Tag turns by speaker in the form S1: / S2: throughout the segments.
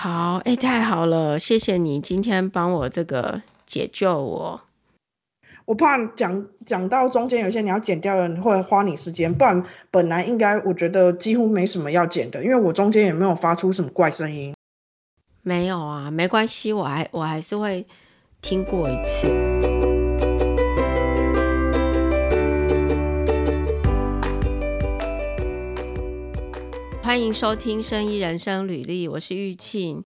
S1: 好，哎，太好了，谢谢你今天帮我这个解救我。
S2: 我怕讲讲到中间有些你要剪掉的，会花你时间，不然本来应该我觉得几乎没什么要剪的，因为我中间也没有发出什么怪声音。
S1: 没有啊，没关系，我还我还是会听过一次。欢迎收听《生医人生履历》，我是玉庆。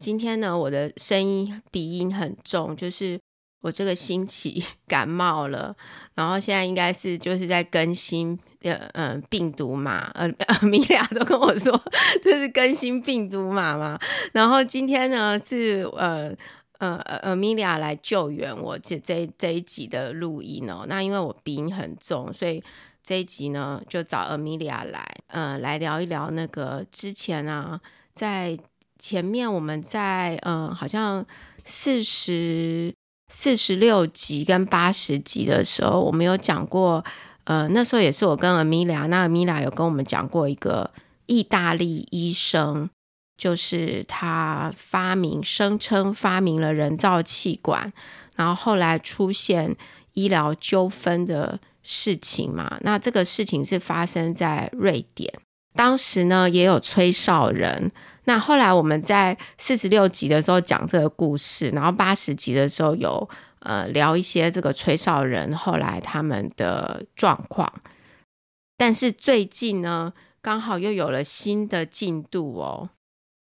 S1: 今天呢，我的声音鼻音很重，就是。我这个星期感冒了，然后现在应该是就是在更新呃、呃、病毒嘛，呃 呃米娅都跟我说这是更新病毒码嘛，然后今天呢是呃呃呃米娅来救援我这这这一集的录音哦，那因为我鼻音很重，所以这一集呢就找阿米娅来呃来聊一聊那个之前啊在前面我们在嗯、呃、好像四十。四十六集跟八十集的时候，我们有讲过，呃，那时候也是我跟阿米娅，那阿米娅有跟我们讲过一个意大利医生，就是他发明，声称发明了人造气管，然后后来出现医疗纠纷的事情嘛。那这个事情是发生在瑞典，当时呢也有吹哨人。那后来我们在四十六集的时候讲这个故事，然后八十集的时候有呃聊一些这个吹哨人后来他们的状况。但是最近呢，刚好又有了新的进度哦。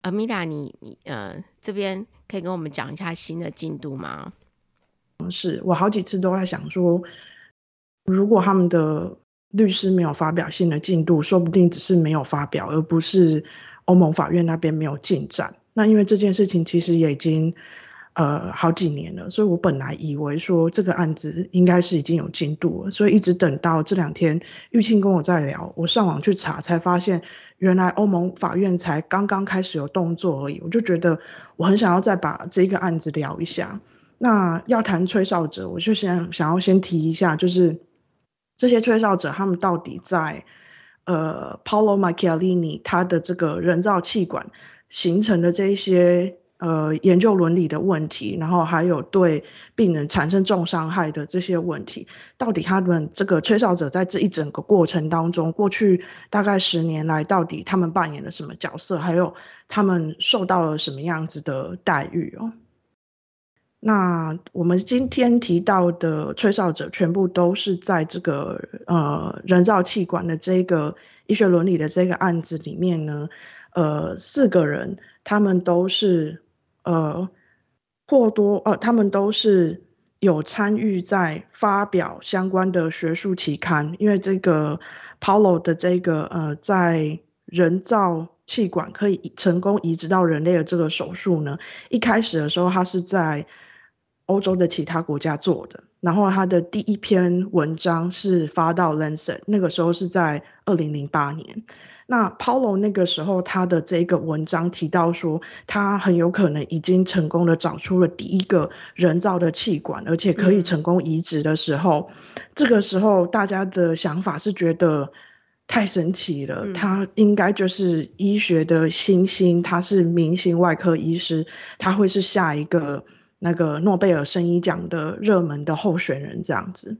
S1: 阿米达，你你呃这边可以跟我们讲一下新的进度吗？
S2: 不是我好几次都在想说，如果他们的律师没有发表新的进度，说不定只是没有发表，而不是。欧盟法院那边没有进展，那因为这件事情其实也已经呃好几年了，所以我本来以为说这个案子应该是已经有进度了，所以一直等到这两天玉庆跟我在聊，我上网去查才发现，原来欧盟法院才刚刚开始有动作而已，我就觉得我很想要再把这个案子聊一下。那要谈吹哨者，我就先想要先提一下，就是这些吹哨者他们到底在。呃，Paolo Macchiarini 他的这个人造气管形成的这一些呃研究伦理的问题，然后还有对病人产生重伤害的这些问题，到底他们这个吹哨者在这一整个过程当中，过去大概十年来，到底他们扮演了什么角色，还有他们受到了什么样子的待遇哦？那我们今天提到的吹哨者，全部都是在这个呃人造气管的这个医学伦理的这个案子里面呢，呃，四个人他们都是呃或多呃他们都是有参与在发表相关的学术期刊，因为这个 Paolo 的这个呃在人造气管可以成功移植到人类的这个手术呢，一开始的时候他是在欧洲的其他国家做的，然后他的第一篇文章是发到《Lancet》，那个时候是在二零零八年。那 Paulo 那个时候他的这个文章提到说，他很有可能已经成功的找出了第一个人造的气管，而且可以成功移植的时候，嗯、这个时候大家的想法是觉得太神奇了，嗯、他应该就是医学的新星，他是明星外科医师，他会是下一个。那个诺贝尔生医奖的热门的候选人这样子，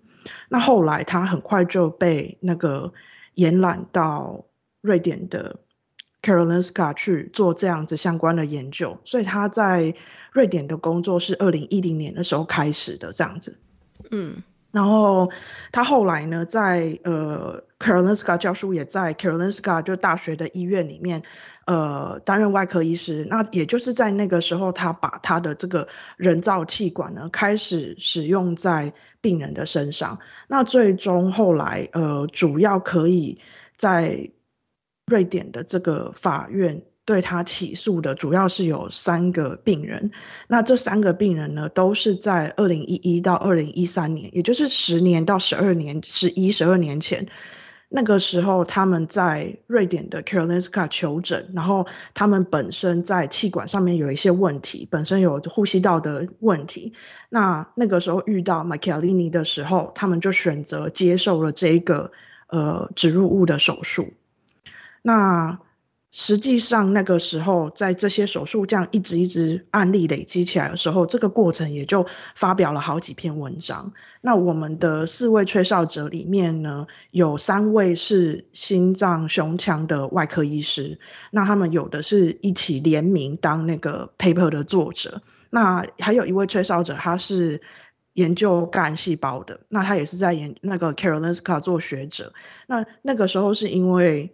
S2: 那后来他很快就被那个延揽到瑞典的 Karolinska 去做这样子相关的研究，所以他在瑞典的工作是二零一零年的时候开始的这样子，嗯。然后他后来呢，在呃 Karolinska 教书，也在 Karolinska 就大学的医院里面，呃担任外科医师。那也就是在那个时候，他把他的这个人造气管呢，开始使用在病人的身上。那最终后来，呃，主要可以在瑞典的这个法院。对他起诉的主要是有三个病人，那这三个病人呢，都是在二零一一到二零一三年，也就是十年到十二年、十一、十二年前，那个时候他们在瑞典的 Karolinska 求诊，然后他们本身在气管上面有一些问题，本身有呼吸道的问题，那那个时候遇到 michealini 的时候，他们就选择接受了这个呃植入物的手术，那。实际上，那个时候在这些手术这样一直一直案例累积起来的时候，这个过程也就发表了好几篇文章。那我们的四位吹哨者里面呢，有三位是心脏胸腔的外科医师，那他们有的是一起联名当那个 paper 的作者。那还有一位吹哨者，他是研究干细胞的，那他也是在研那个 Karolinska 做学者。那那个时候是因为。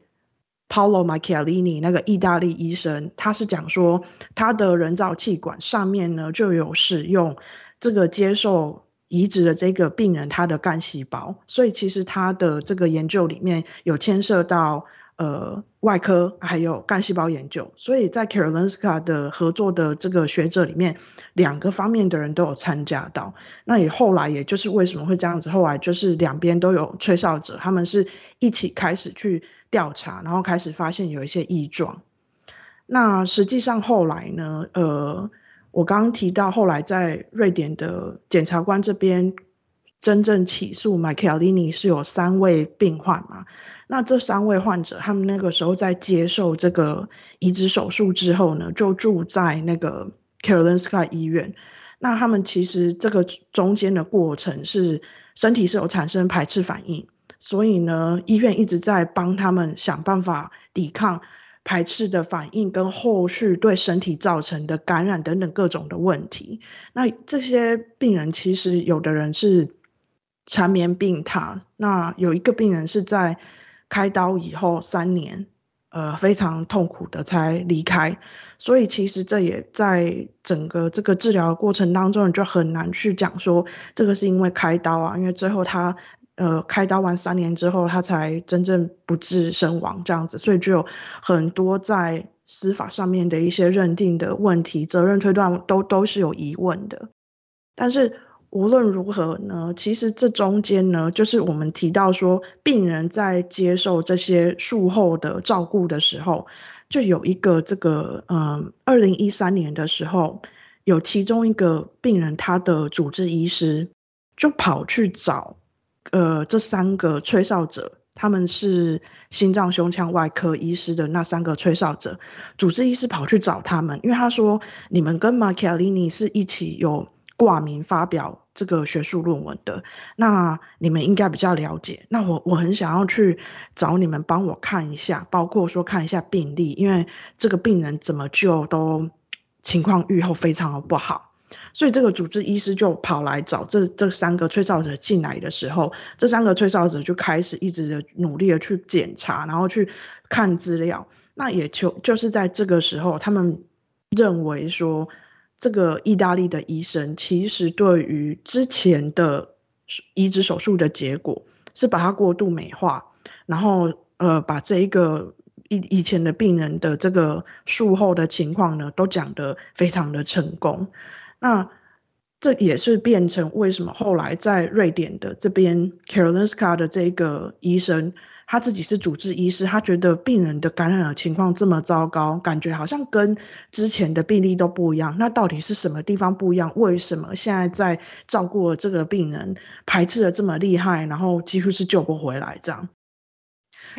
S2: Paolo Macchialini 那个意大利医生，他是讲说他的人造气管上面呢就有使用这个接受移植的这个病人他的干细胞，所以其实他的这个研究里面有牵涉到呃外科还有干细胞研究，所以在 Karolinska 的合作的这个学者里面，两个方面的人都有参加到。那也后来也就是为什么会这样子，后来就是两边都有吹哨者，他们是一起开始去。调查，然后开始发现有一些异状。那实际上后来呢？呃，我刚刚提到后来在瑞典的检察官这边真正起诉 Macchialini 是有三位病患嘛？那这三位患者，他们那个时候在接受这个移植手术之后呢，就住在那个 Karolinska 医院。那他们其实这个中间的过程是身体是有产生排斥反应。所以呢，医院一直在帮他们想办法抵抗排斥的反应跟后续对身体造成的感染等等各种的问题。那这些病人其实有的人是缠绵病榻，那有一个病人是在开刀以后三年，呃，非常痛苦的才离开。所以其实这也在整个这个治疗过程当中，就很难去讲说这个是因为开刀啊，因为最后他。呃，开刀完三年之后，他才真正不治身亡这样子，所以就有很多在司法上面的一些认定的问题，责任推断都都是有疑问的。但是无论如何呢，其实这中间呢，就是我们提到说，病人在接受这些术后的照顾的时候，就有一个这个，嗯，二零一三年的时候，有其中一个病人，他的主治医师就跑去找。呃，这三个吹哨者，他们是心脏胸腔外科医师的那三个吹哨者，主治医师跑去找他们，因为他说，你们跟 m a c h i a l i n i 是一起有挂名发表这个学术论文的，那你们应该比较了解。那我我很想要去找你们帮我看一下，包括说看一下病历，因为这个病人怎么救都情况预后非常的不好。所以这个主治医师就跑来找这这三个吹哨者进来的时候，这三个吹哨者就开始一直的努力的去检查，然后去看资料。那也就就是在这个时候，他们认为说，这个意大利的医生其实对于之前的移植手术的结果是把它过度美化，然后呃把这一个以以前的病人的这个术后的情况呢，都讲得非常的成功。那这也是变成为什么后来在瑞典的这边 Karolinska 的这个医生，他自己是主治医师，他觉得病人的感染的情况这么糟糕，感觉好像跟之前的病例都不一样。那到底是什么地方不一样？为什么现在在照顾这个病人排斥的这么厉害，然后几乎是救不回来这样？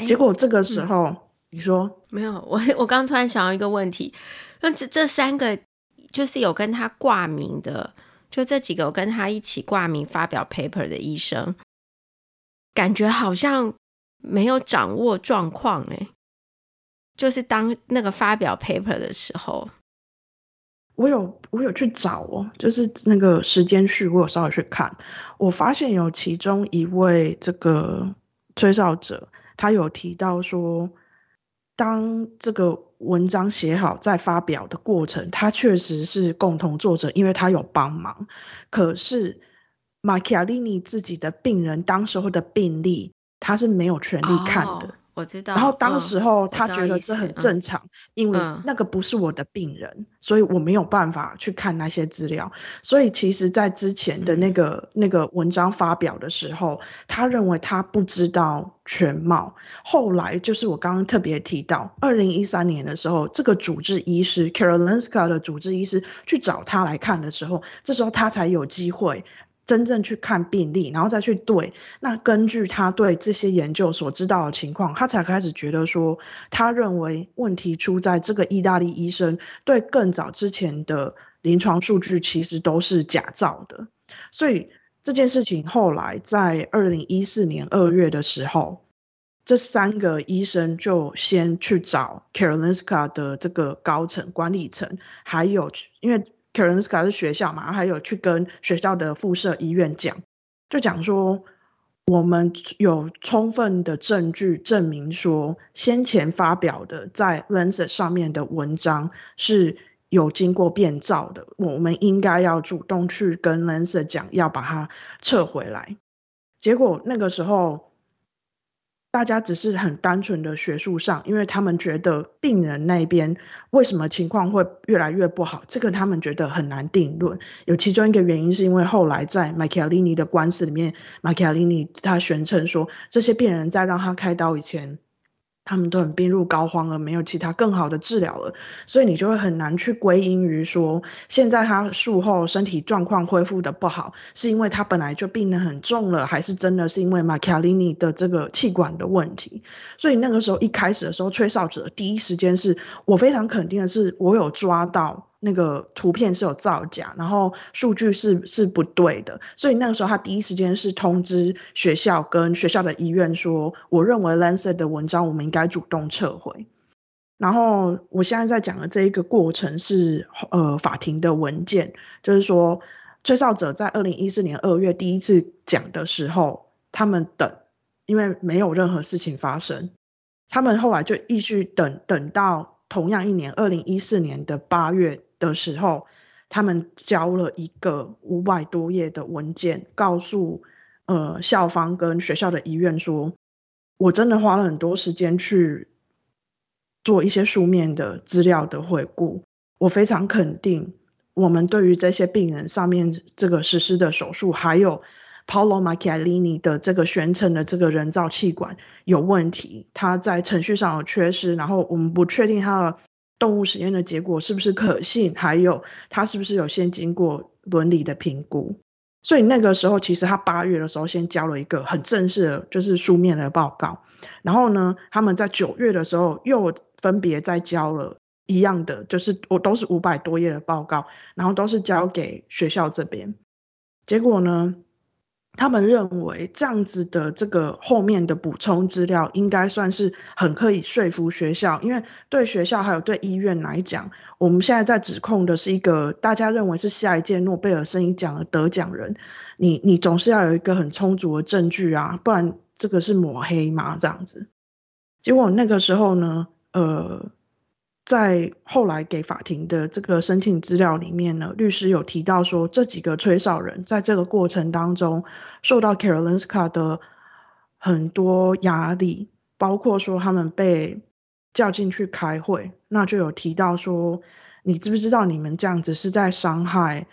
S2: 结果这个时候，嗯、你说
S1: 没有？我我刚突然想到一个问题，那这这三个。就是有跟他挂名的，就这几个有跟他一起挂名发表 paper 的医生，感觉好像没有掌握状况哎。就是当那个发表 paper 的时候，
S2: 我有我有去找哦，就是那个时间序，我有稍微去看，我发现有其中一位这个吹哨者，他有提到说，当这个。文章写好再发表的过程，他确实是共同作者，因为他有帮忙。可是马基亚利尼自己的病人当时候的病例，他是没有权利看的。
S1: 我知道，
S2: 然后当时候他觉得这很正常，嗯、因为那个不是我的病人，嗯，所以我没有办法去看那些资料。所以其实，在之前的那个、嗯、那个文章发表的时候，他认为他不知道全貌。后来就是我刚刚特别提到，二零一三年的时候，这个主治医师 Karolinska 的主治医师去找他来看的时候，这时候他才有机会真正去看病例，然后再去对。那根据他对这些研究所知道的情况，他才开始觉得说，他认为问题出在这个意大利医生对更早之前的临床数据其实都是假造的。所以这件事情后来在二零一四年二月的时候，这三个医生就先去找 Karolinska 的这个高层管理层，还有因为。Karolinska 是学校嘛，还有去跟学校的附设医院讲，就讲说我们有充分的证据证明说，先前发表的在 Lancet 上面的文章是有经过变造的，我们应该要主动去跟 Lancet 讲，要把它撤回来。结果那个时候。大家只是很单纯的学术上，因为他们觉得病人那边为什么情况会越来越不好，这个他们觉得很难定论。有其中一个原因是因为后来在马凯亚尼的官司里面马凯亚尼他宣称说，这些病人在让他开刀以前。他们都很病入膏肓了，没有其他更好的治疗了，所以你就会很难去归因于说，现在他术后身体状况恢复的不好，是因为他本来就病得很重了，还是真的是因为马卡利尼的这个气管的问题？所以那个时候一开始的时候，吹哨者第一时间是我非常肯定的是，我有抓到。那个图片是有造假，然后数据是是不对的，所以那个时候他第一时间是通知学校跟学校的医院说，我认为 Lancet 的文章我们应该主动撤回。然后我现在在讲的这一个过程是呃法庭的文件，就是说吹哨者在二零一四年二月第一次讲的时候，他们等，因为没有任何事情发生，他们后来就一直等等到同样一年二零一四年的八月。的时候，他们交了一个五百多页的文件，告诉呃校方跟学校的医院说，我真的花了很多时间去做一些书面的资料的回顾，我非常肯定，我们对于这些病人上面这个实施的手术，还有 Paolo Macchiarini 的这个宣称的这个人造气管有问题，他在程序上有缺失，然后我们不确定他的。动物实验的结果是不是可信？还有他是不是有先经过伦理的评估？所以那个时候，其实他八月的时候先交了一个很正式的，就是书面的报告。然后呢，他们在九月的时候又分别再交了一样的，就是我都是五百多页的报告，然后都是交给学校这边。结果呢，他们认为这样子的这个后面的补充资料应该算是很可以说服学校，因为对学校还有对医院来讲，我们现在在指控的是一个大家认为是下一届诺贝尔生理奖的得奖人，你你总是要有一个很充足的证据啊，不然这个是抹黑嘛，这样子。结果那个时候呢，呃。在后来给法庭的这个申请资料里面呢，律师有提到说，这几个吹哨人在这个过程当中受到 Karolinska 的很多压力，包括说他们被叫进去开会，那就有提到说，你知不知道你们这样子是在伤害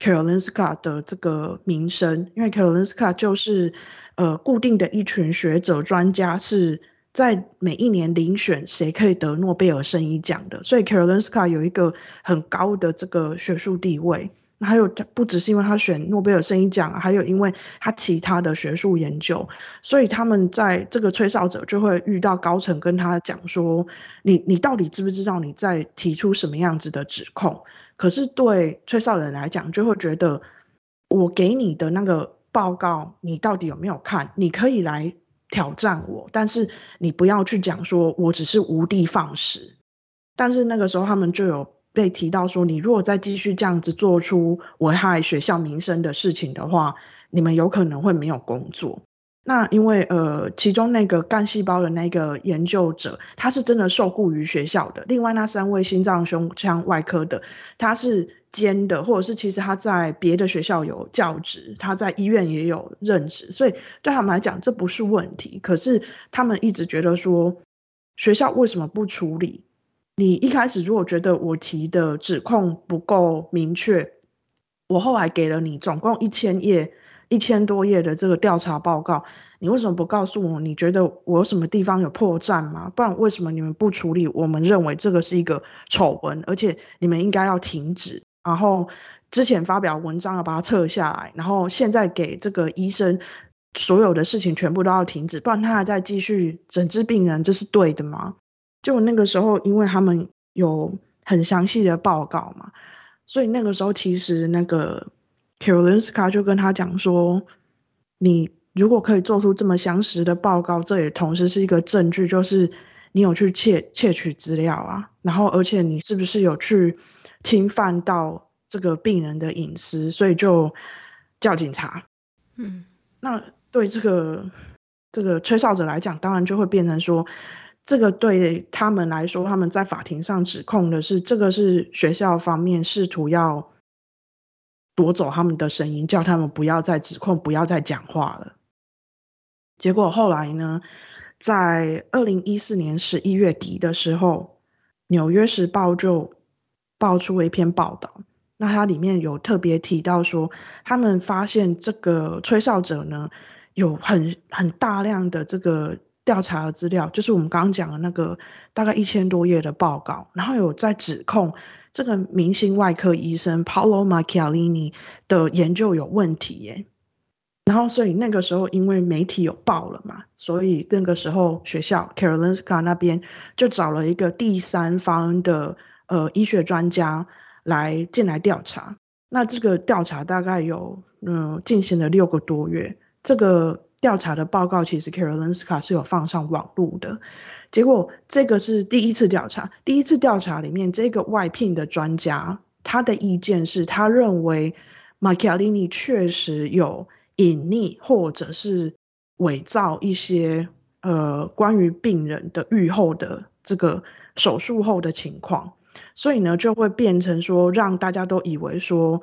S2: Karolinska 的这个名声？因为 Karolinska 就是呃固定的一群学者专家是。在每一年遴选谁可以得诺贝尔生理奖的，所以 Karolinska 有一个很高的这个学术地位。还有，不只是因为他选诺贝尔生理奖，还有因为他其他的学术研究，所以他们在这个吹哨者就会遇到高层跟他讲说：“你你到底知不知道你在提出什么样子的指控？”可是对吹哨人来讲，就会觉得我给你的那个报告，你到底有没有看？你可以来。挑战我，但是你不要去讲说我只是无的放矢。但是那个时候他们就有被提到说，你如果再继续这样子做出危害学校名声的事情的话，你们有可能会没有工作。那因为呃，其中那个干细胞的那个研究者，他是真的受雇于学校的。另外那三位心脏胸腔外科的，他是。兼的，或者是其实他在别的学校有教职，他在医院也有任职，所以对他们来讲这不是问题。可是他们一直觉得说，学校为什么不处理？你一开始如果觉得我提的指控不够明确，我后来给了你总共一千页、一千多页的这个调查报告，你为什么不告诉我？你觉得我有什么地方有破绽吗？不然为什么你们不处理？我们认为这个是一个丑闻，而且你们应该要停止。然后之前发表文章要把它撤下来，然后现在给这个医生所有的事情全部都要停止，不然他还在继续诊治病人，这是对的吗？就那个时候，因为他们有很详细的报告嘛，所以那个时候其实那个 Karolinska 就跟他讲说，你如果可以做出这么详实的报告，这也同时是一个证据，就是你有去窃窃取资料啊，然后而且你是不是有去侵犯到这个病人的隐私，所以就叫警察。嗯，那对这个这个吹哨者来讲，当然就会变成说。这个对他们来说，他们在法庭上指控的是，这个是学校方面试图要夺走他们的声音，叫他们不要再指控，不要再讲话了。结果后来呢，在二零一四年十一月底的时候，《纽约时报》就爆出了一篇报道，那它里面有特别提到说，他们发现这个吹哨者呢，有很很大量的这个。调查的资料就是我们刚刚讲的那个大概一千多页的报告，然后有在指控这个明星外科医生 Paolo Macchialini 的研究有问题耶。然后所以那个时候因为媒体有报了嘛，所以那个时候学校 c a r o l i n s k a 那边就找了一个第三方的呃医学专家来进来调查。那这个调查大概有嗯进行了六个多月，这个。调查的报告其实 Karolinska 是有放上网路的，结果这个是第一次调查，第一次调查里面这个外聘的专家，他的意见是他认为 m a c h i a l i n i 确实有隐匿或者是伪造一些呃关于病人的预后的这个手术后的情况，所以呢就会变成说让大家都以为说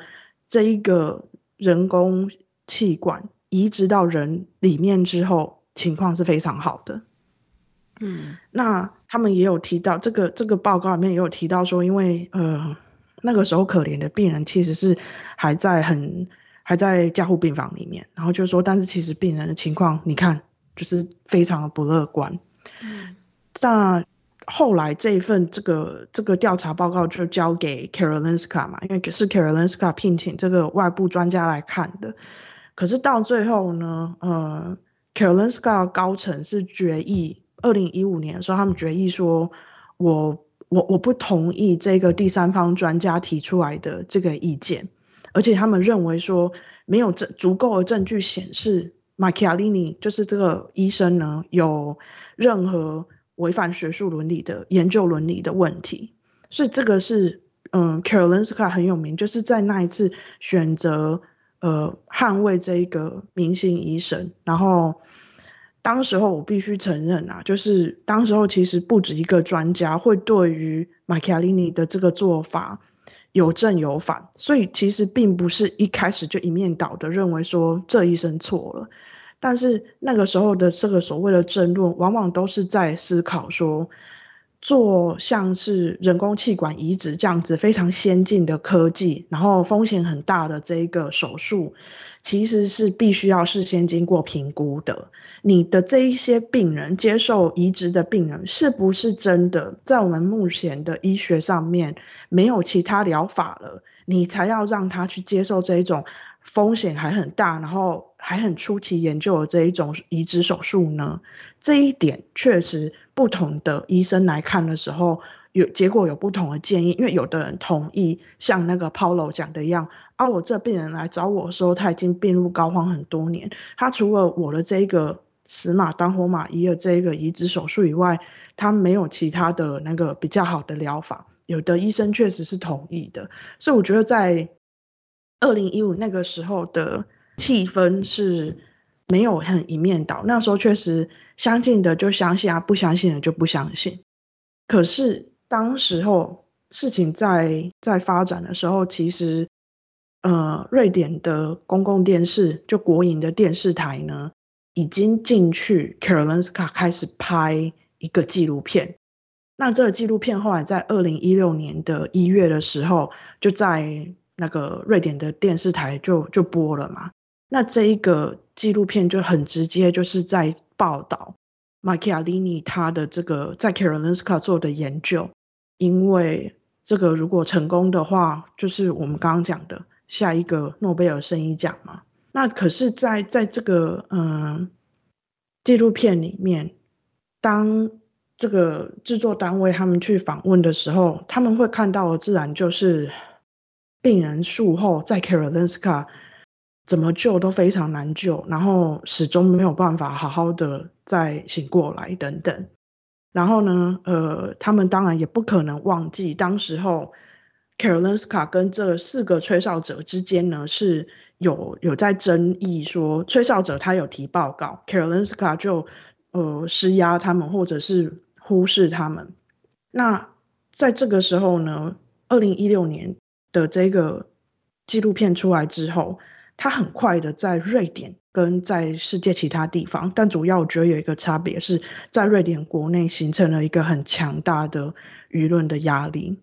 S2: 这一个人工气管。移植到人里面之后，情况是非常好的。嗯，那他们也有提到这个这个报告里面也有提到说，因为呃那个时候可怜的病人其实是还在很还在加护病房里面，然后就说，但是其实病人的情况你看就是非常的不乐观。嗯，那后来这一份这个这个调查报告就交给 Karolinska 嘛，因为是 Karolinska 聘请这个外部专家来看的。可是到最后呢，呃，Karolinska 高层是决议，二零一五年的时候，他们决议说，我我我不同意这个第三方专家提出来的这个意见，而且他们认为说，没有证足够的证据显示 Macchiarini 就是这个医生呢有任何违反学术伦理的研究伦理的问题，所以这个是嗯 Karolinska 很有名，就是在那一次选择。呃，捍卫这一个明星医生，然后当时候我必须承认啊，就是当时候其实不止一个专家会对于 Macchiarini 的这个做法有正有反，所以其实并不是一开始就一面倒的认为说这医生错了，但是那个时候的这个所谓的争论，往往都是在思考说。做像是人工气管移植这样子非常先进的科技，然后风险很大的这一个手术，其实是必须要事先经过评估的。你的这一些病人接受移植的病人，是不是真的在我们目前的医学上面没有其他疗法了，你才要让他去接受这一种风险还很大，然后还很初期研究的这一种移植手术呢？这一点确实。不同的医生来看的时候，有结果有不同的建议，因为有的人同意像那个 Paulo 讲的一样，啊，我这病人来找我的时候，他已经病入膏肓很多年，他除了我的这一个死马当活马医的这一个移植手术以外，他没有其他的那个比较好的疗法。有的医生确实是同意的，所以我觉得在二零一五那个时候的气氛是。没有很一面倒，那时候确实相信的就相信啊，不相信的就不相信。可是当时候事情在在发展的时候，其实呃，瑞典的公共电视就国营的电视台呢，已经进去 Karolinska 开始拍一个纪录片。那这个纪录片后来在二零一六年的一月的时候，就在那个瑞典的电视台就就播了嘛。那这一个纪录片就很直接，就是在报道 Macchiarini 他的这个在 Karolinska 做的研究，因为这个如果成功的话，就是我们刚刚讲的下一个诺贝尔生理奖嘛。那可是在，在在这个嗯纪录片里面，当这个制作单位他们去访问的时候，他们会看到的自然就是病人术后在 Karolinska 怎么救都非常难救，然后始终没有办法好好的再醒过来等等。然后呢，呃，他们当然也不可能忘记当时候 Karolinska 跟这四个吹哨者之间呢是有有在争议说，吹哨者他有提报告，Karolinska 就呃施压他们，或者是忽视他们。那在这个时候呢，二零一六年的这个纪录片出来之后。它很快的在瑞典跟在世界其他地方，但主要我觉得有一个差别是在瑞典国内形成了一个很强大的舆论的压力，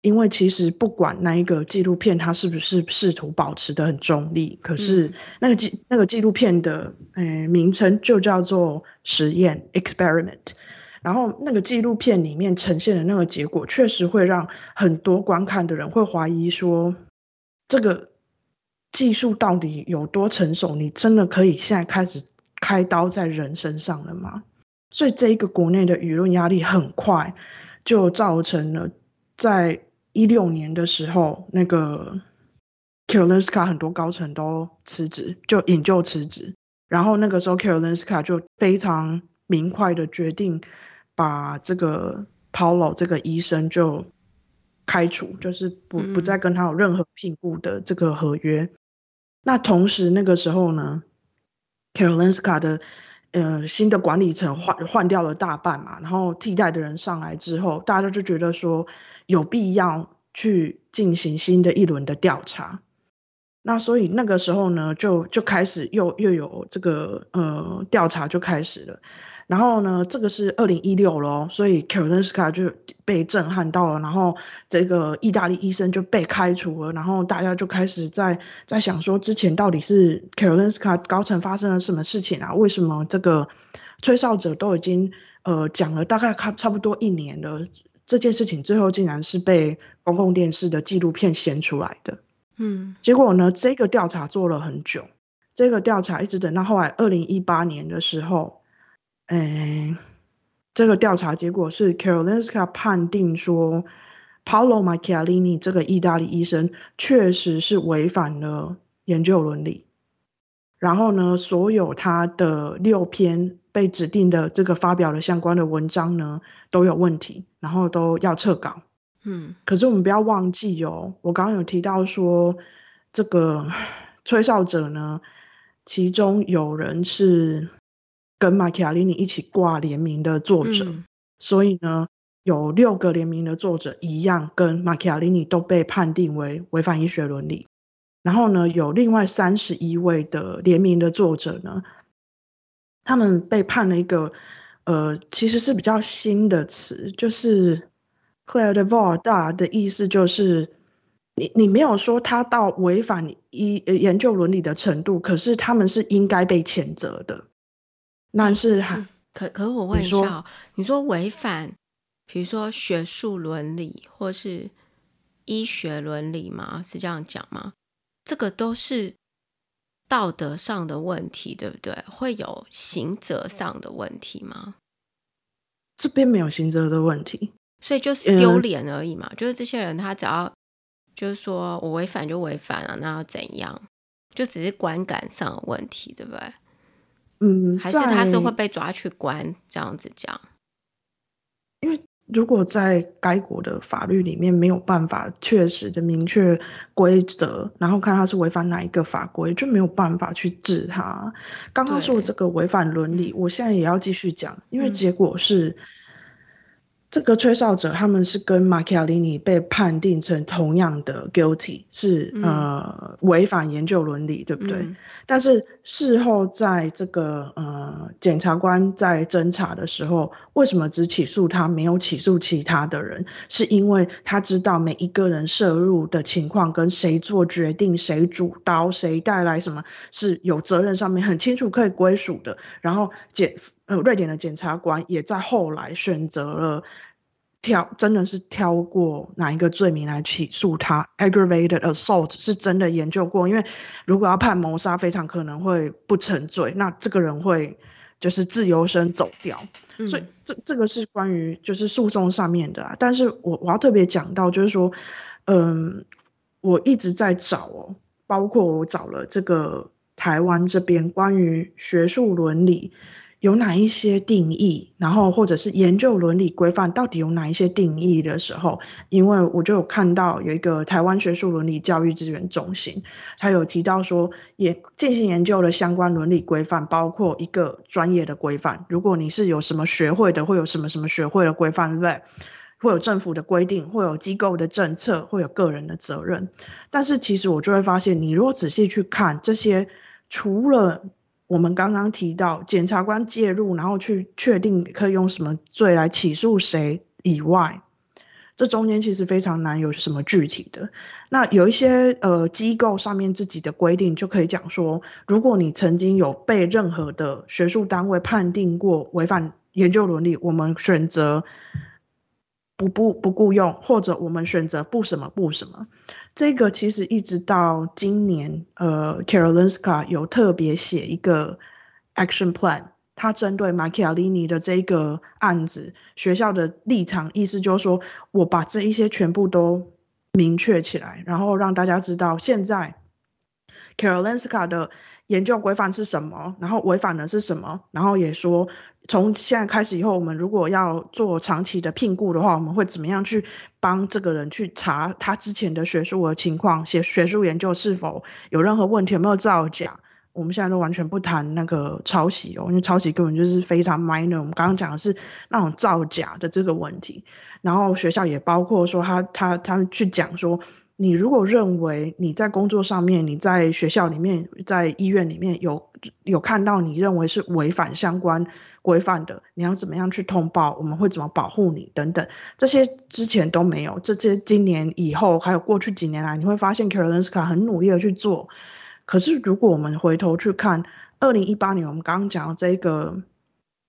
S2: 因为其实不管那一个纪录片它是不是试图保持的很中立，可是那个纪那个纪录片的呃名称就叫做实验 experiment，然后那个纪录片里面呈现的那个结果确实会让很多观看的人会怀疑说这个。技术到底有多成熟？你真的可以现在开始开刀在人身上了吗？所以这一个国内的舆论压力很快就造成了，在一六年的时候，那个 Kielenska 很多高层都辞职，就引咎辞职。然后那个时候 Kielenska 就非常明快的决定把这个 Paulo 这个医生就开除，就是不不再跟他有任何聘雇的这个合约。那同时，那个时候呢，Karolinska 的呃新的管理层换换掉了大半嘛，然后替代的人上来之后，大家就觉得说有必要去进行新的一轮的调查。那所以那个时候呢，就就开始又又有这个呃调查就开始了。然后呢，这个是二零一六咯，所以 Karolinska 就被震撼到了，然后这个意大利医生就被开除了，然后大家就开始在在想说，之前到底是 Karolinska 高层发生了什么事情啊？为什么这个吹哨者都已经呃讲了大概差差不多一年了，这件事情最后竟然是被公共电视的纪录片掀出来的？嗯，结果呢，这个调查做了很久，这个调查一直等到后来二零一八年的时候。哎，这个调查结果是 Karolinska 判定说，Paolo Macchialini 这个意大利医生确实是违反了研究伦理。然后呢，所有他的六篇被指定的这个发表的相关的文章呢都有问题，然后都要撤稿。嗯，可是我们不要忘记哦，我刚刚有提到说，这个 吹哨者呢，其中有人是。跟马基亚利尼一起挂联名的作者，嗯、所以呢，有六个联名的作者一样，跟马基亚利尼都被判定为违反医学伦理。然后呢，有另外三十一位的联名的作者呢，他们被判了一个，呃，其实是比较新的词，就是 “Clair de Voir” 的意思就是，你你没有说他到违反医研究伦理的程度，可是他们是应该被谴责的。那是哈、嗯，
S1: 可可我问一下，你说违反，比如说学术伦理或是医学伦理吗？是这样讲吗？这个都是道德上的问题，对不对？会有刑责上的问题吗？
S2: 这边没有刑责的问题，
S1: 所以就是丢脸而已嘛。嗯、就是这些人他只要就是说我违反就违反了，那要怎样？就只是观感上的问题，对不对？
S2: 嗯，
S1: 还是他是会被抓去关这样子讲，
S2: 因为如果在该国的法律里面没有办法确实的明确规则，然后看他是违反哪一个法规，就没有办法去治他。刚刚说的这个违反伦理，我现在也要继续讲，因为结果是。这个吹哨者，他们是跟马基亚利尼被判定成同样的 guilty，是、嗯、呃违反研究伦理，对不对？嗯、但是事后在这个呃检察官在侦查的时候，为什么只起诉他，没有起诉其他的人？是因为他知道每一个人涉入的情况跟谁做决定、谁主刀、谁带来什么是有责任上面很清楚可以归属的。然后检呃瑞典的检察官也在后来选择了。挑真的是挑过哪一个罪名来起诉他？Aggravated assault 是真的研究过，因为如果要判谋杀，非常可能会不成罪，那这个人会就是自由身走掉。嗯、所以这这个是关于就是诉讼上面的啊。但是我我要特别讲到，就是说，嗯，我一直在找哦，包括我找了这个台湾这边关于学术伦理。有哪一些定义，然后或者是研究伦理规范到底有哪一些定义的时候，因为我就有看到有一个台湾学术伦理教育资源中心，他有提到说，也进行研究的相关伦理规范，包括一个专业的规范。如果你是有什么学会的，会有什么什么学会的规范，对不对？会有政府的规定，会有机构的政策，会有个人的责任。但是其实我就会发现，你如果仔细去看这些，除了我们刚刚提到检察官介入，然后去确定可以用什么罪来起诉谁以外，这中间其实非常难有什么具体的。那有一些呃机构上面自己的规定就可以讲说，如果你曾经有被任何的学术单位判定过违反研究伦理，我们选择。不不不雇佣，或者我们选择不什么不什么，这个其实一直到今年，呃，Carolinska 有特别写一个 action plan，他针对 Macchiarini 的这个案子，学校的立场意思就是说，我把这一些全部都明确起来，然后让大家知道现在 Carolinska 的。研究规范是什么？然后违反的是什么？然后也说，从现在开始以后，我们如果要做长期的聘雇的话，我们会怎么样去帮这个人去查他之前的学术的情况，写学术研究是否有任何问题，有没有造假？我们现在都完全不谈那个抄袭哦，因为抄袭根本就是非常 minor。我们刚刚讲的是那种造假的这个问题。然后学校也包括说他，他他去讲说。你如果认为你在工作上面，你在学校里面，在医院里面有有看到你认为是违反相关规范的，你要怎么样去通报？我们会怎么保护你？等等，这些之前都没有，这些今年以后还有过去几年来，你会发现 Karolinska 很努力的去做。可是如果我们回头去看二零一八年，我们刚刚讲的这个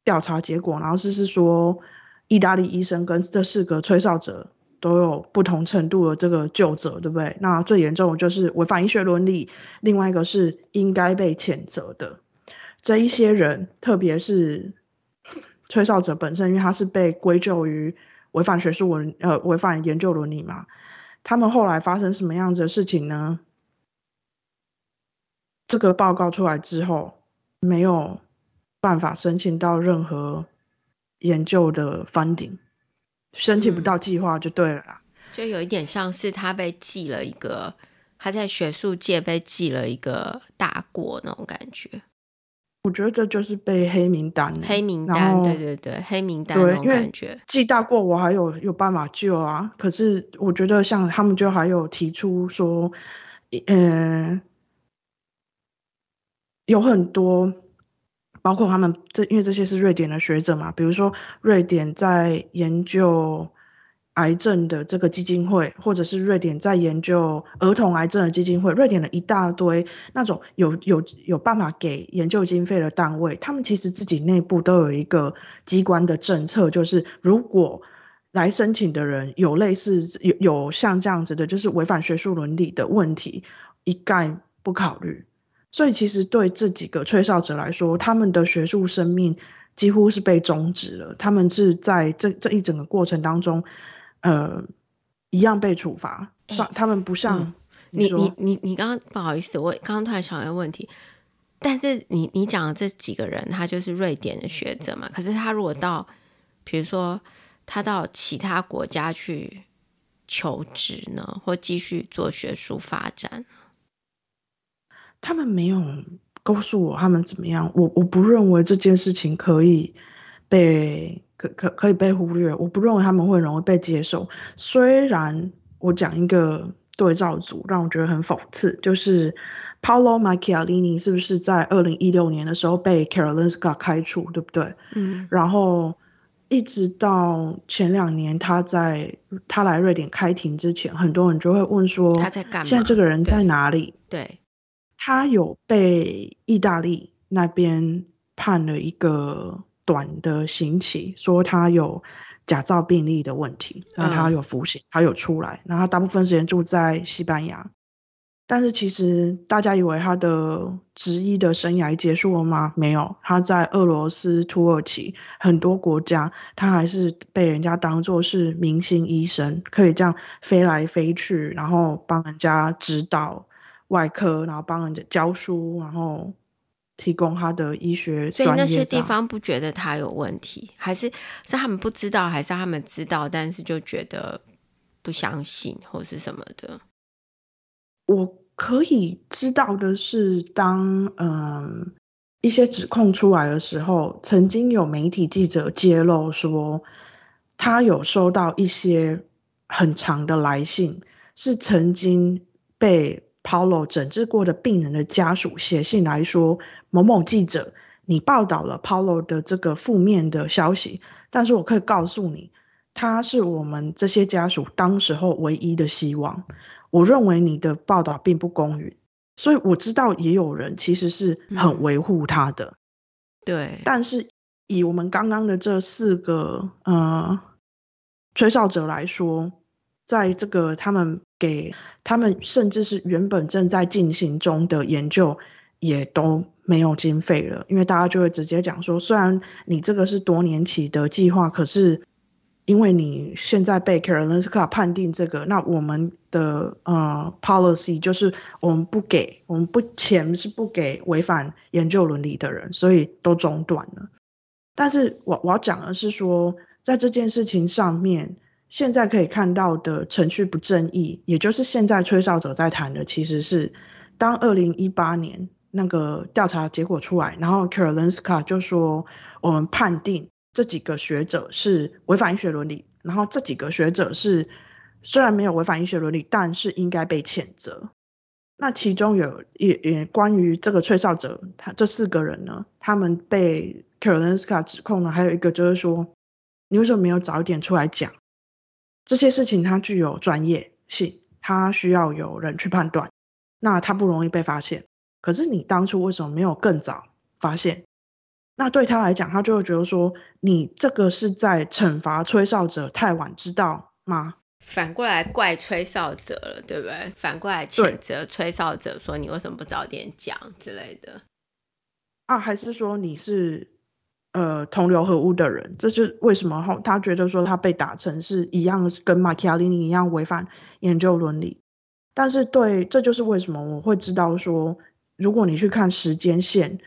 S2: 调查结果，然后是是说意大利医生跟这四个吹哨者。都有不同程度的这个究责，对不对？那最严重的就是违反医学伦理，另外一个是应该被谴责的这一些人，特别是吹哨者本身，因为他是被归咎于违反学术伦呃违反研究伦理嘛。他们后来发生什么样子的事情呢？这个报告出来之后，没有办法申请到任何研究的 funding。申请不到计划就对了啦，
S1: 嗯，就有一点像是他被记了一个，他在学术界被记了一个大过那种感觉。
S2: 我觉得这就是被黑名单，
S1: 黑名单，对对对，黑名单那种感觉。
S2: 记大过我还有有办法救啊，可是我觉得像他们就还有提出说，嗯、呃，有很多。包括他们这，因为这些是瑞典的学者嘛，比如说瑞典在研究癌症的这个基金会，或者是瑞典在研究儿童癌症的基金会，瑞典的一大堆那种有有有办法给研究经费的单位，他们其实自己内部都有一个机关的政策，就是如果来申请的人有类似有有像这样子的，就是违反学术伦理的问题，一概不考虑。所以，其实对这几个吹哨者来说，他们的学术生命几乎是被终止了。他们是在这这一整个过程当中，呃，一样被处罚。欸、他们不像、嗯、
S1: 你，你，你，你刚刚不好意思，我刚刚突然想一个问题。但是你，你讲的这几个人，他就是瑞典的学者嘛？可是他如果到，比如说他到其他国家去求职呢，或继续做学术发展？
S2: 他们没有告诉我他们怎么样，我我不认为这件事情可以被可可可以被忽略，我不认为他们会容易被接受。虽然我讲一个对照组让我觉得很讽刺，就是 Paolo Macchialini 是不是在二零一六年的时候被 Carolyn Scott 开除，对不对？嗯。然后一直到前两年他在他来瑞典开庭之前，很多人就会问说他在干嘛？现在这个人在哪里？
S1: 对。对
S2: 他有被意大利那边判了一个短的刑期，说他有假造病历的问题，然后他有服刑，他有出来，然后他大部分时间住在西班牙。但是其实大家以为他的职医的生涯结束了吗？没有，他在俄罗斯、土耳其很多国家，他还是被人家当做是明星医生，可以这样飞来飞去，然后帮人家指导外科，然后帮人家教书，然后提供他的医学。
S1: 所以那些地方不觉得他有问题，还是是他们不知道，还是他们知道，但是就觉得不相信或是什么的？
S2: 我可以知道的是，当嗯一些指控出来的时候，曾经有媒体记者揭露说，他有收到一些很长的来信，是曾经被 Paulo 诊治过的病人的家属写信来说，某某记者，你报道了 Paulo 的这个负面的消息，但是我可以告诉你，他是我们这些家属当时候唯一的希望。我认为你的报道并不公允，所以我知道也有人其实是很维护他的，
S1: 嗯、对。
S2: 但是以我们刚刚的这四个呃吹哨者来说，在这个他们给他们甚至是原本正在进行中的研究也都没有经费了，因为大家就会直接讲说，虽然你这个是多年期的计划，可是。因为你现在被 Karolinska 判定这个，那我们的呃 policy 就是我们不给，我们不钱是不给违反研究伦理的人，所以都中断了。但是我我要讲的是说，在这件事情上面，现在可以看到的程序不正义，也就是现在吹哨者在谈的，其实是当二零一八年那个调查结果出来，然后 Karolinska 就说我们判定。这几个学者是违反医学伦理，然后这几个学者是虽然没有违反医学伦理，但是应该被谴责。那其中有也也关于这个吹哨者，他这四个人呢，他们被 Karolinska 指控了，还有一个就是说，你为什么没有早点出来讲这些事情？它具有专业性，它需要有人去判断，那它不容易被发现。可是你当初为什么没有更早发现？那对他来讲，他就会觉得说，你这个是在惩罚吹哨者太晚知道吗？
S1: 反过来怪吹哨者了，对不对？反过来谴责吹哨者，说你为什么不早点讲之类的。
S2: 啊，还是说你是呃同流合污的人？这是为什么？后他觉得说他被打成是一样，跟马基亚利尼一样违反研究伦理。但是对，这就是为什么我会知道说，如果你去看时间线。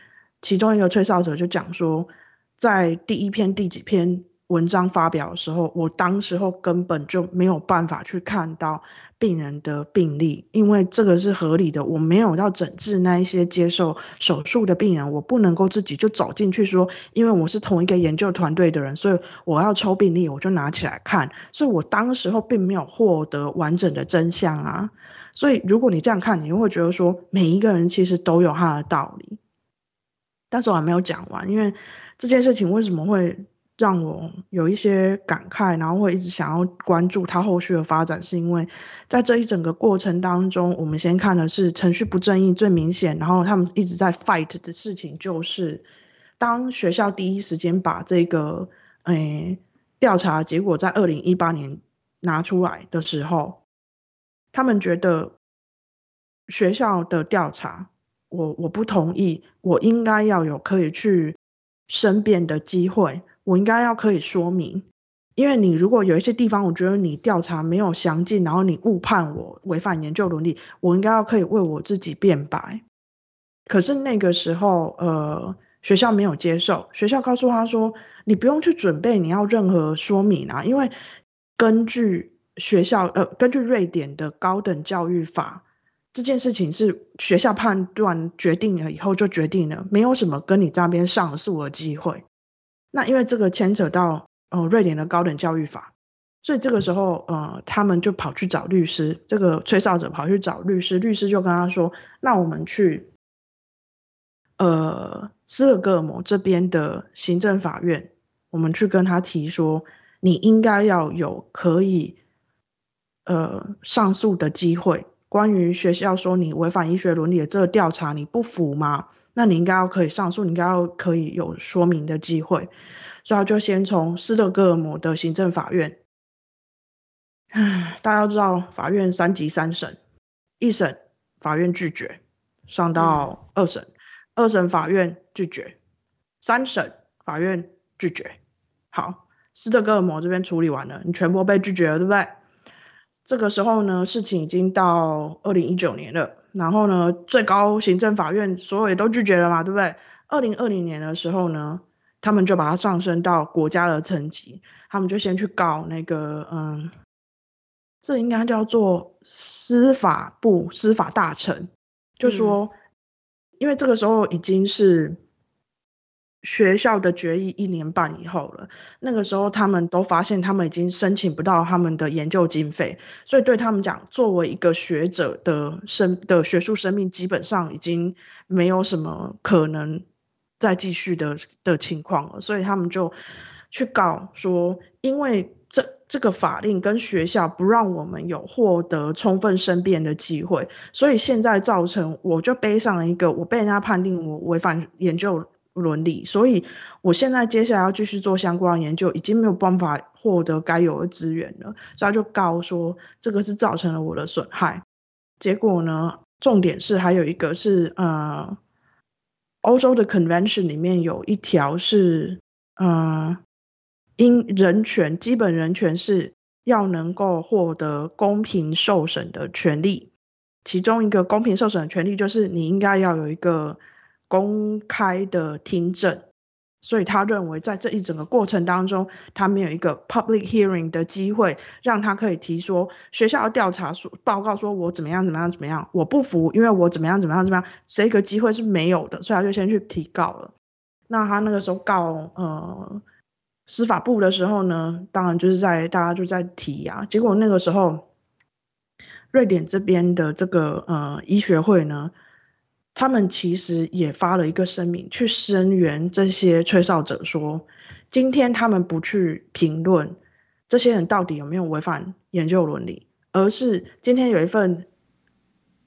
S2: 其中一个吹哨者就讲说，在第一篇第几篇文章发表的时候，我当时候根本就没有办法去看到病人的病历，因为这个是合理的。我没有要诊治那一些接受手术的病人，我不能够自己就走进去说，因为我是同一个研究团队的人，所以我要抽病历，我就拿起来看。所以我当时候并没有获得完整的真相啊。所以如果你这样看，你会觉得说，每一个人其实都有他的道理。但是我还没有讲完，因为这件事情为什么会让我有一些感慨，然后会一直想要关注它后续的发展，是因为在这一整个过程当中，我们先看的是程序不正义最明显，然后他们一直在 fight 的事情就是，当学校第一时间把这个诶调查结果在二零一八年拿出来的时候，他们觉得学校的调查。我我不同意，我应该要有可以去申辩的机会，我应该要可以说明，因为你如果有一些地方，我觉得你调查没有详尽，然后你误判我违反研究伦理，我应该要可以为我自己辩白。可是那个时候，呃，学校没有接受，学校告诉他说，你不用去准备你要任何说明啊，因为根据学校，呃，根据瑞典的高等教育法。这件事情是学校判断决定了以后就决定了，没有什么跟你这边上诉的机会。那因为这个牵扯到呃瑞典的高等教育法，所以这个时候呃他们就跑去找律师，这个吹哨者跑去找律师，律师就跟他说：“那我们去呃斯德哥尔摩这边的行政法院，我们去跟他提说，你应该要有可以呃上诉的机会。”关于学校说你违反医学伦理的这个调查，你不服吗？那你应该要可以上诉，你应该要可以有说明的机会。所以他就先从斯德哥尔摩的行政法院。唉，大家都知道，法院三级三审，一审法院拒绝，上到二审，二审法院拒绝，三审法院拒绝。好，斯德哥尔摩这边处理完了，你全部被拒绝了，对不对？这个时候呢，事情已经到二零一九年了。然后呢，最高行政法院所有也都拒绝了嘛，对不对？二零二零年的时候呢，他们就把它上升到国家的层级，他们就先去告那个，嗯，这应该叫做司法部司法大臣，就说，嗯，因为这个时候已经是。学校的决议一年半以后了，那个时候他们都发现他们已经申请不到他们的研究经费，所以对他们讲，作为一个学者的生的学术生命，基本上已经没有什么可能再继续的的情况了，所以他们就去告说，因为这这个法令跟学校不让我们有获得充分申辩的机会，所以现在造成我就背上了一个我被人家判定我违反研究。伦理，所以我现在接下来要继续做相关研究，已经没有办法获得该有的资源了，所以他就告说这个是造成了我的损害。结果呢，重点是还有一个是呃，欧洲的 convention 里面有一条是呃，因人权基本人权是要能够获得公平受审的权利，其中一个公平受审的权利就是你应该要有一个。公开的听证，所以他认为在这一整个过程当中，他没有一个 public hearing 的机会，让他可以提说学校调查说报告说我怎么样怎么样怎么样，我不服，因为我怎么样怎么样怎么样，这个机会是没有的，所以他就先去提告了。那他那个时候告呃司法部的时候呢，当然就是在大家就在提啊，结果那个时候瑞典这边的这个呃医学会呢。他们其实也发了一个声明，去声援这些吹哨者，说今天他们不去评论这些人到底有没有违反研究伦理，而是今天有一份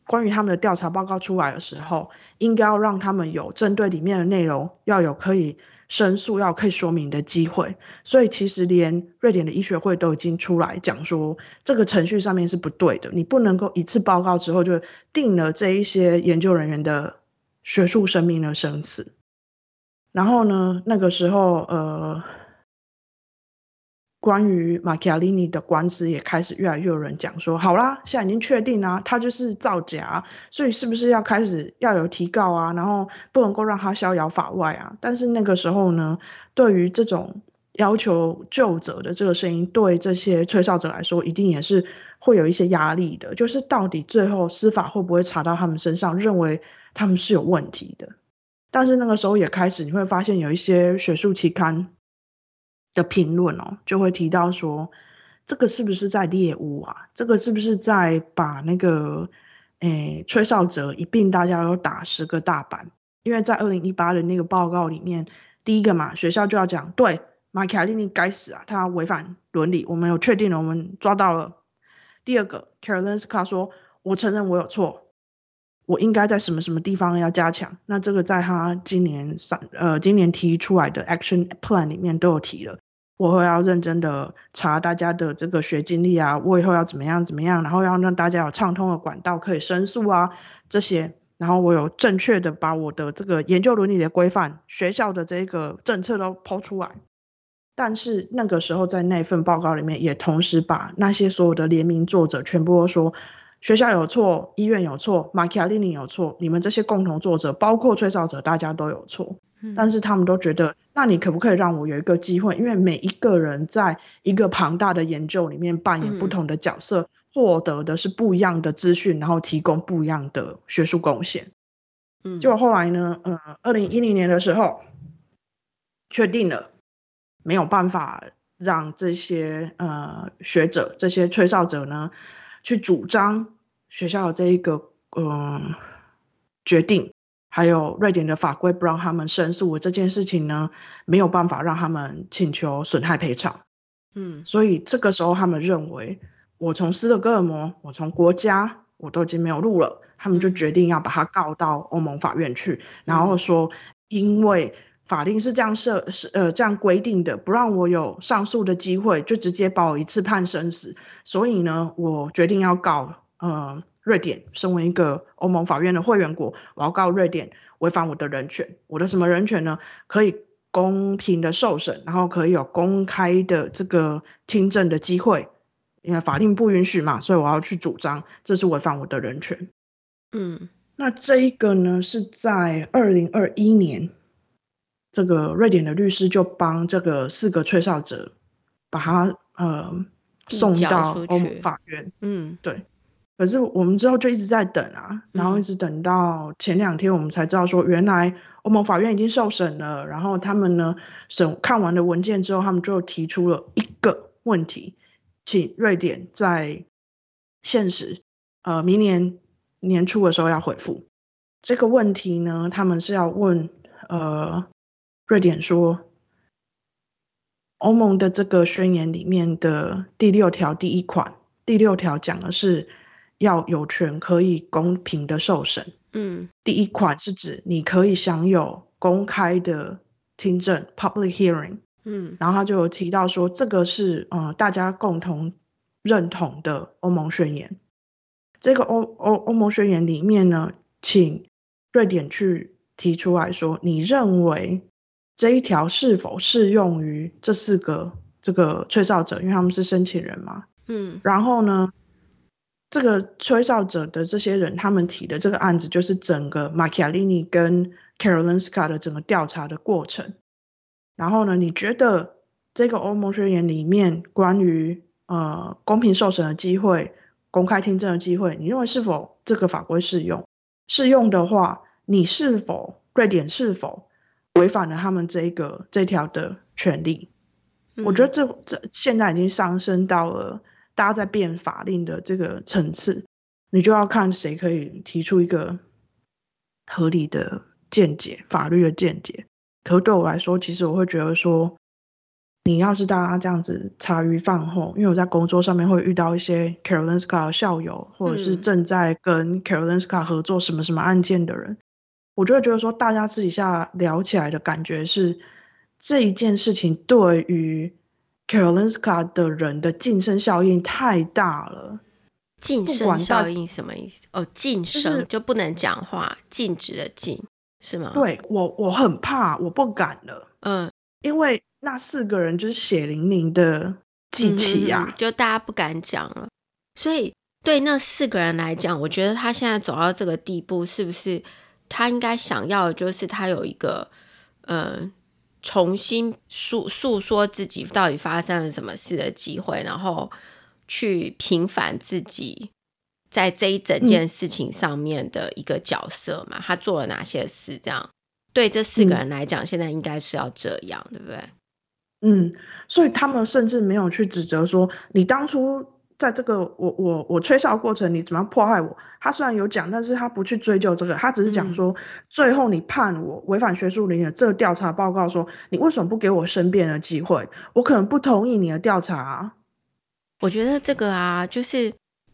S2: 关于他们的调查报告出来的时候，应该要让他们有针对里面的内容要有可以。申诉要可以说明的机会，所以其实连瑞典的医学会都已经出来讲说，这个程序上面是不对的，你不能够一次报告之后就定了这一些研究人员的学术生命的生死。然后呢，那个时候呃。关于马基亚利尼的官司也开始越来越有人讲说，好啦，现在已经确定啦，他就是造假，所以是不是要开始要有提告啊？然后不能够让他逍遥法外啊？但是那个时候呢，对于这种要求究责的这个声音，对这些吹哨者来说，一定也是会有一些压力的。就是到底最后司法会不会查到他们身上，认为他们是有问题的？但是那个时候也开始，你会发现有一些学术期刊。的评论哦，就会提到说，这个是不是在猎巫啊？这个是不是在把那个诶吹哨者一并大家都打十个大板？因为在二零一八的那个报告里面，第一个嘛，学校就要讲，对，马凯利尼该死啊，他违反伦理，我们有确定了，我们抓到了。第二个，Karolinska 说，我承认我有错，我应该在什么什么地方要加强。那这个在他今年上呃今年提出来的 Action Plan 里面都有提了。我会要认真的查大家的这个学经历啊，我以后要怎么样怎么样，然后要让大家有畅通的管道可以申诉啊这些，然后我有正确的把我的这个研究伦理的规范、学校的这个政策都抛出来。但是那个时候在那份报告里面，也同时把那些所有的联名作者全部都说学校有错，医院有错，马基亚利尼有错，你们这些共同作者，包括吹哨者，大家都有错。但是他们都觉得，那你可不可以让我有一个机会？因为每一个人在一个庞大的研究里面扮演不同的角色，获得的是不一样的资讯，然后提供不一样的学术贡献。嗯，结果后来呢，呃，二零一零年的时候，确定了没有办法让这些呃学者、这些吹哨者呢去主张学校的这一个嗯、呃、决定。还有瑞典的法规不让他们申诉这件事情呢，没有办法让他们请求损害赔偿。嗯，所以这个时候他们认为，我从斯德哥尔摩，我从国家，我都已经没有路了。他们就决定要把他告到欧盟法院去，然后说，因为法令是这样设是呃这样规定的，不让我有上诉的机会，就直接把我一次判生死。所以呢，我决定要告呃瑞典，身为一个欧盟法院的会员国，我要告瑞典违反我的人权。我的什么人权呢？可以公平的受审，然后可以有公开的这个听证的机会。因为法令不允许嘛，所以我要去主张这是违反我的人权。
S1: 嗯，
S2: 那这一个呢是在二零二一年。这个瑞典的律师就帮这个四个吹哨者，把他呃送到欧盟法院。
S1: 嗯，
S2: 对。可是我们之后就一直在等啊，然后一直等到前两天，我们才知道说，原来欧盟法院已经受审了。然后他们呢审看完了文件之后，他们就提出了一个问题，请瑞典在限时呃明年年初的时候要回复这个问题呢。他们是要问呃。瑞典说，欧盟的这个宣言里面的第六条第一款，第六条讲的是要有权可以公平的受审。
S1: 嗯，
S2: 第一款是指你可以享有公开的听证 （public hearing）。
S1: 嗯，
S2: 然后他就有提到说，这个是呃大家共同认同的欧盟宣言。这个欧欧欧盟宣言里面呢，请瑞典去提出来说，你认为。这一条是否适用于这四个这个吹哨者？因为他们是申请人嘛。
S1: 嗯。
S2: 然后呢，这个吹哨者的这些人，他们提的这个案子，就是整个马基亚利尼跟 Karolinska 的整个调查的过程。然后呢，你觉得这个欧盟宣言里面关于呃公平受审的机会、公开听证的机会，你认为是否这个法规适用？适用的话，你是否瑞典是否？违反了他们这一个这条的权利，嗯，我觉得这这现在已经上升到了大家在变法令的这个层次，你就要看谁可以提出一个合理的见解，法律的见解。可是对我来说，其实我会觉得说，你要是大家这样子茶余饭后，因为我在工作上面会遇到一些 Karolinska 的校友，或者是正在跟 Karolinska 合作什么什么案件的人。我就会觉得说，大家私底下聊起来的感觉是，这一件事情对于 Karolinska 的人的晋升效应太大了。
S1: 晋升效应什么意思？哦，晋升、
S2: 就是、
S1: 就不能讲话，禁止的禁是吗？
S2: 对我，我很怕，我不敢了。
S1: 嗯，
S2: 因为那四个人就是血淋淋的记起呀、啊嗯，
S1: 就大家不敢讲了。所以对那四个人来讲，我觉得他现在走到这个地步，是不是？他应该想要的就是他有一个，呃，重新诉诉说自己到底发生了什么事的机会，然后去平反自己在这一整件事情上面的一个角色嘛？他做了哪些事？这样对这四个人来讲，现在应该是要这样，对不对？
S2: 嗯，所以他们甚至没有去指责说你当初。在这个我我我吹哨过程，你怎么样迫害我？他虽然有讲，但是他不去追究这个，他只是讲说，嗯、最后你判我违反学术伦理的这个调查报告说，说你为什么不给我申辩的机会？我可能不同意你的调查啊。
S1: 我觉得这个啊，就是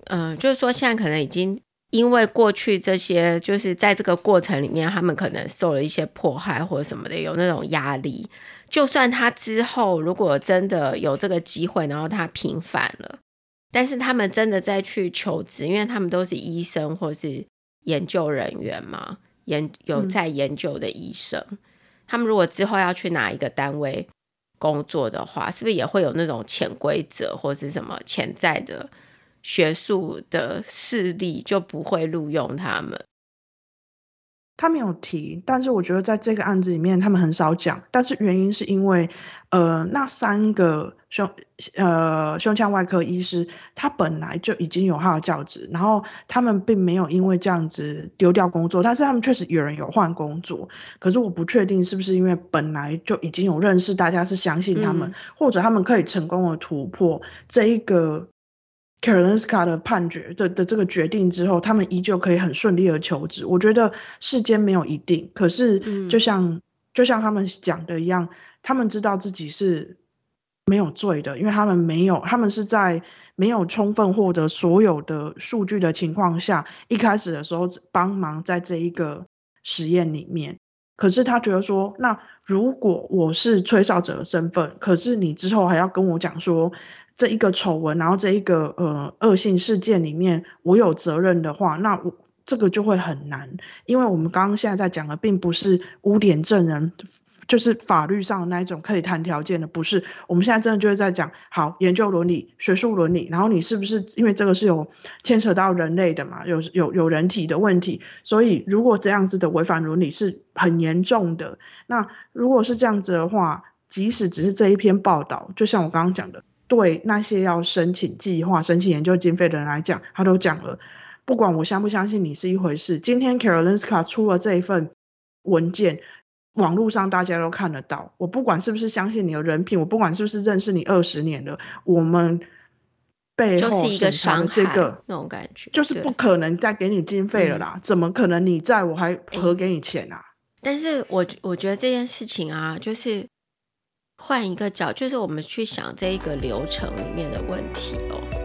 S1: 嗯、呃，就是说现在可能已经因为过去这些，就是在这个过程里面，他们可能受了一些迫害或者什么的，有那种压力。就算他之后如果真的有这个机会，然后他平反了。但是他们真的在去求职，因为他们都是医生或是研究人员嘛，研有在研究的医生，嗯，他们如果之后要去哪一个单位工作的话，是不是也会有那种潜规则或是什么潜在的学术的势力，就不会录用他们？
S2: 他没有提，但是我觉得在这个案子里面，他们很少讲。但是原因是因为，呃，那三个胸呃胸腔外科医师，他本来就已经有他的教职，然后他们并没有因为这样子丢掉工作，但是他们确实有人有换工作。可是我不确定是不是因为本来就已经有认识，大家是相信他们，嗯、或者他们可以成功的突破这一个。Karolinska 的判决的的这个决定之后，他们依旧可以很顺利的求职。我觉得世间没有一定，可是就像、嗯、就像他们讲的一样，他们知道自己是没有罪的，因为他们没有，他们是在没有充分获得所有的数据的情况下，一开始的时候帮忙在这一个实验里面。可是他觉得说，那如果我是吹哨者的身份，可是你之后还要跟我讲说，这一个丑闻，然后这一个呃恶性事件里面我有责任的话，那我这个就会很难，因为我们刚刚现在在讲的并不是污点证人。就是法律上的那一种可以谈条件的，不是我们现在真的就是在讲好研究伦理、学术伦理，然后你是不是因为这个是有牵扯到人类的嘛，有有有人体的问题，所以如果这样子的违反伦理是很严重的，那如果是这样子的话，即使只是这一篇报道，就像我刚刚讲的，对那些要申请计划、申请研究经费的人来讲，他都讲了，不管我相不相信你是一回事，今天 Karolinska 出了这一份文件。网络上大家都看得到，我不管是不是相信你的人品，我不管是不是认识你二十年了，我们背后
S1: 就是一个伤
S2: 这个
S1: 那种感觉，
S2: 就是不可能再给你经费了啦，怎么可能你在我还核给你钱啊？
S1: 但是我我觉得这件事情啊，就是换一个角，就是我们去想这一个流程里面的问题哦。